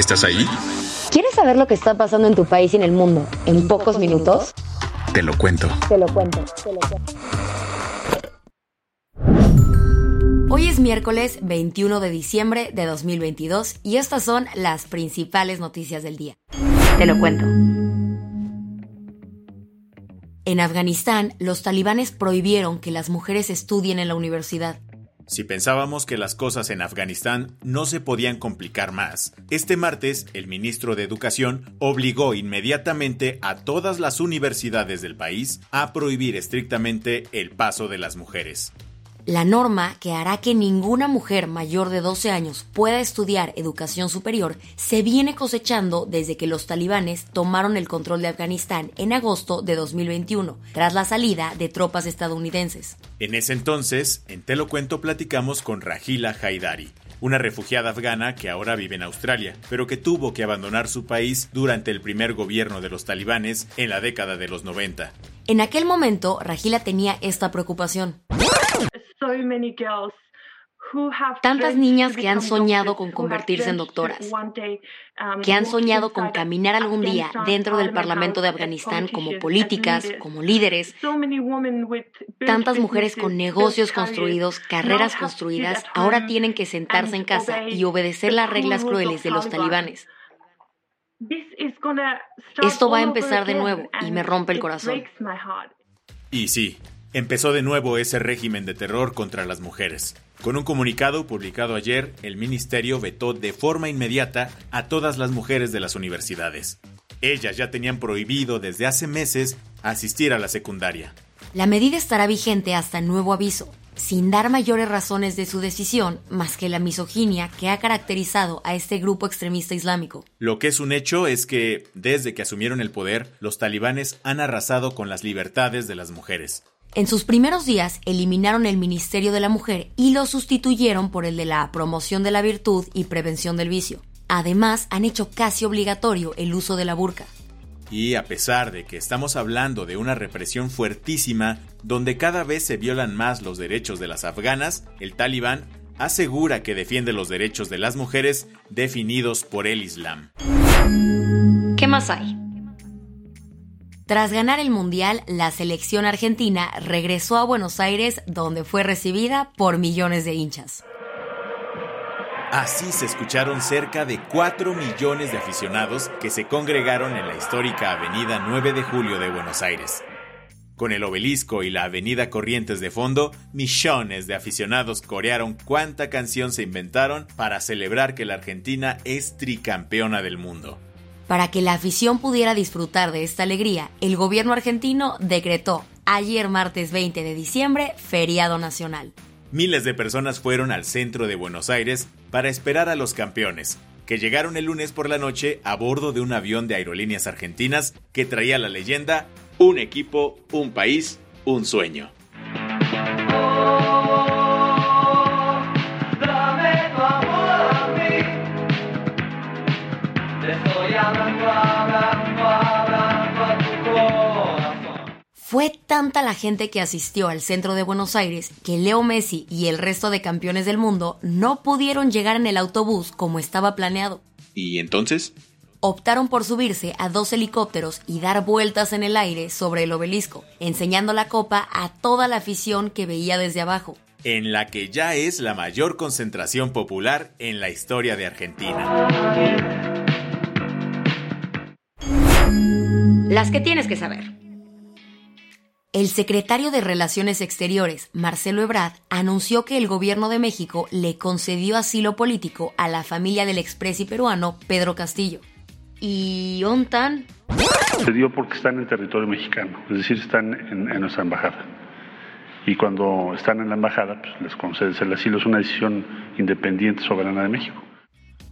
¿Estás ahí? ¿Quieres saber lo que está pasando en tu país y en el mundo en pocos minutos? Te lo cuento. Te lo cuento, te lo cuento. Hoy es miércoles 21 de diciembre de 2022 y estas son las principales noticias del día. Te lo cuento. En Afganistán, los talibanes prohibieron que las mujeres estudien en la universidad. Si pensábamos que las cosas en Afganistán no se podían complicar más, este martes el ministro de Educación obligó inmediatamente a todas las universidades del país a prohibir estrictamente el paso de las mujeres. La norma que hará que ninguna mujer mayor de 12 años pueda estudiar educación superior se viene cosechando desde que los talibanes tomaron el control de Afganistán en agosto de 2021, tras la salida de tropas estadounidenses. En ese entonces, en Te lo cuento platicamos con Rahila Haidari, una refugiada afgana que ahora vive en Australia, pero que tuvo que abandonar su país durante el primer gobierno de los talibanes en la década de los 90. En aquel momento, Rahila tenía esta preocupación. Tantas niñas que han soñado con convertirse en doctoras, que han soñado con caminar algún día dentro del Parlamento de Afganistán como políticas, como líderes. Tantas mujeres con negocios construidos, carreras construidas, ahora tienen que sentarse en casa y obedecer las reglas crueles de los talibanes. Esto va a empezar de nuevo y me rompe el corazón. Y sí, empezó de nuevo ese régimen de terror contra las mujeres. Con un comunicado publicado ayer, el ministerio vetó de forma inmediata a todas las mujeres de las universidades. Ellas ya tenían prohibido desde hace meses asistir a la secundaria. La medida estará vigente hasta nuevo aviso, sin dar mayores razones de su decisión más que la misoginia que ha caracterizado a este grupo extremista islámico. Lo que es un hecho es que, desde que asumieron el poder, los talibanes han arrasado con las libertades de las mujeres. En sus primeros días eliminaron el Ministerio de la Mujer y lo sustituyeron por el de la promoción de la virtud y prevención del vicio. Además, han hecho casi obligatorio el uso de la burka. Y a pesar de que estamos hablando de una represión fuertísima, donde cada vez se violan más los derechos de las afganas, el talibán asegura que defiende los derechos de las mujeres definidos por el Islam. ¿Qué más hay? Tras ganar el Mundial, la selección argentina regresó a Buenos Aires donde fue recibida por millones de hinchas. Así se escucharon cerca de 4 millones de aficionados que se congregaron en la histórica Avenida 9 de Julio de Buenos Aires. Con el obelisco y la Avenida Corrientes de fondo, millones de aficionados corearon cuánta canción se inventaron para celebrar que la Argentina es tricampeona del mundo. Para que la afición pudiera disfrutar de esta alegría, el gobierno argentino decretó ayer martes 20 de diciembre feriado nacional. Miles de personas fueron al centro de Buenos Aires para esperar a los campeones, que llegaron el lunes por la noche a bordo de un avión de aerolíneas argentinas que traía la leyenda Un equipo, un país, un sueño. Fue tanta la gente que asistió al centro de Buenos Aires que Leo Messi y el resto de campeones del mundo no pudieron llegar en el autobús como estaba planeado. ¿Y entonces? Optaron por subirse a dos helicópteros y dar vueltas en el aire sobre el obelisco, enseñando la copa a toda la afición que veía desde abajo. En la que ya es la mayor concentración popular en la historia de Argentina. Las que tienes que saber. El secretario de Relaciones Exteriores, Marcelo Ebrard, anunció que el gobierno de México le concedió asilo político a la familia del expresi peruano Pedro Castillo. ¿Y ONTAN? Se dio porque están en territorio mexicano, es decir, están en, nuestra embajada. Y cuando están en la embajada, pues les concedes el asilo. Es una decisión independiente, soberana de México.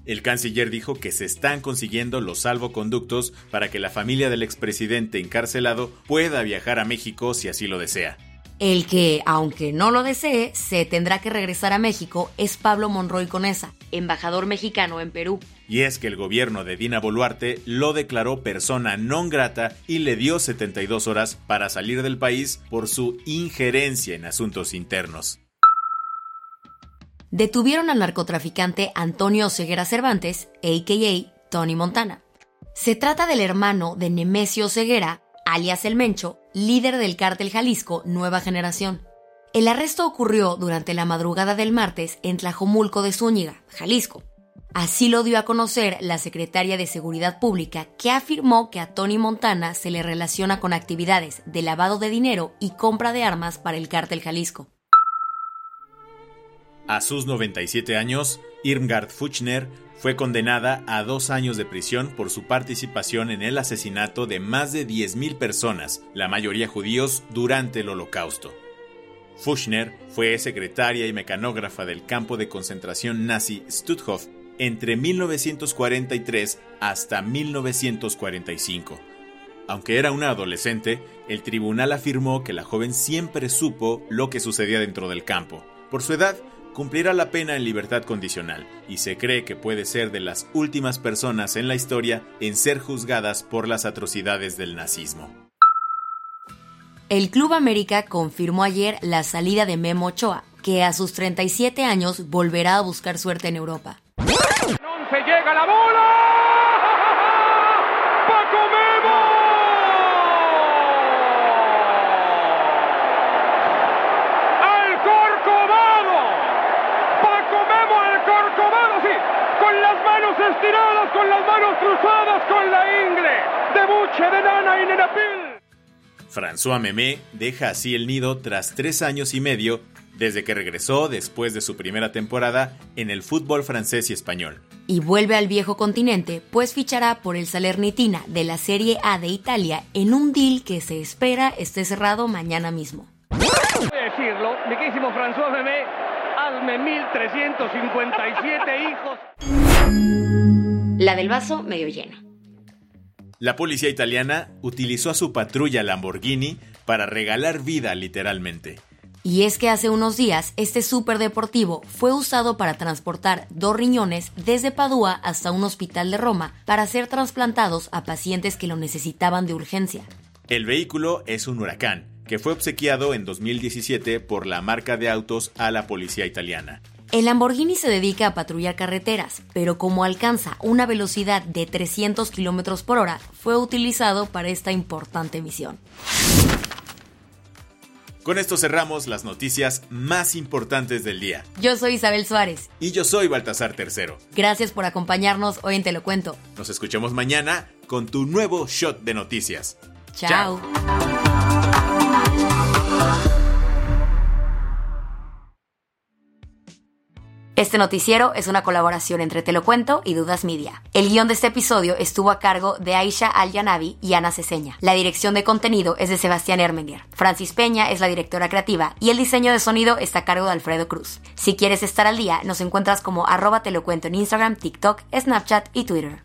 El canciller dijo que se están consiguiendo los salvoconductos para que la familia del expresidente encarcelado pueda viajar a México si así lo desea. El que, aunque no lo desee, se tendrá que regresar a México es Pablo Monroy Conesa, embajador mexicano en Perú. Y es que el gobierno de Dina Boluarte lo declaró persona non grata y le dio 72 horas para salir del país por su injerencia en asuntos internos detuvieron al narcotraficante Antonio Ceguera Cervantes, a.k.a. Tony Montana. Se trata del hermano de Nemesio Ceguera, alias El Mencho, líder del cártel Jalisco Nueva Generación. El arresto ocurrió durante la madrugada del martes en Tlajomulco de Zúñiga, Jalisco. Así lo dio a conocer la secretaria de Seguridad Pública, que afirmó que a Tony Montana se le relaciona con actividades de lavado de dinero y compra de armas para el cártel Jalisco. A sus 97 años, Irmgard Fuchner fue condenada a dos años de prisión por su participación en el asesinato de más de 10.000 personas, la mayoría judíos, durante el Holocausto. Fuchner fue secretaria y mecanógrafa del campo de concentración nazi Stutthof entre 1943 hasta 1945. Aunque era una adolescente, el tribunal afirmó que la joven siempre supo lo que sucedía dentro del campo. Por su edad, cumplirá la pena en libertad condicional y se cree que puede ser de las últimas personas en la historia en ser juzgadas por las atrocidades del nazismo. El Club América confirmó ayer la salida de Memo Ochoa, que a sus 37 años volverá a buscar suerte en Europa. Se llega la bola. Estiradas, con las manos cruzadas, con la ingle de buche de nana y nenapil. François Memé deja así el nido tras tres años y medio desde que regresó después de su primera temporada en el fútbol francés y español. Y vuelve al viejo continente, pues fichará por el Salernitina de la Serie A de Italia en un deal que se espera esté cerrado mañana mismo. decirlo, François Memé, hazme 1357 hijos. La del vaso medio lleno. La policía italiana utilizó a su patrulla Lamborghini para regalar vida literalmente. Y es que hace unos días este superdeportivo fue usado para transportar dos riñones desde Padua hasta un hospital de Roma para ser trasplantados a pacientes que lo necesitaban de urgencia. El vehículo es un huracán, que fue obsequiado en 2017 por la marca de autos a la policía italiana. El Lamborghini se dedica a patrullar carreteras, pero como alcanza una velocidad de 300 km por hora, fue utilizado para esta importante misión. Con esto cerramos las noticias más importantes del día. Yo soy Isabel Suárez. Y yo soy Baltasar Tercero. Gracias por acompañarnos hoy en Te lo cuento. Nos escuchamos mañana con tu nuevo shot de noticias. Chao. Este noticiero es una colaboración entre Te lo cuento y Dudas Media. El guion de este episodio estuvo a cargo de Aisha Al-Yanabi y Ana Ceseña. La dirección de contenido es de Sebastián Ermenger. Francis Peña es la directora creativa y el diseño de sonido está a cargo de Alfredo Cruz. Si quieres estar al día, nos encuentras como arroba te en Instagram, TikTok, Snapchat y Twitter.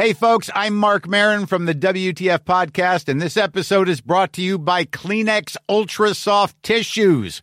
Hey folks, I'm Mark Marin from the WTF podcast and this episode is brought to you by Kleenex Ultra Soft Tissues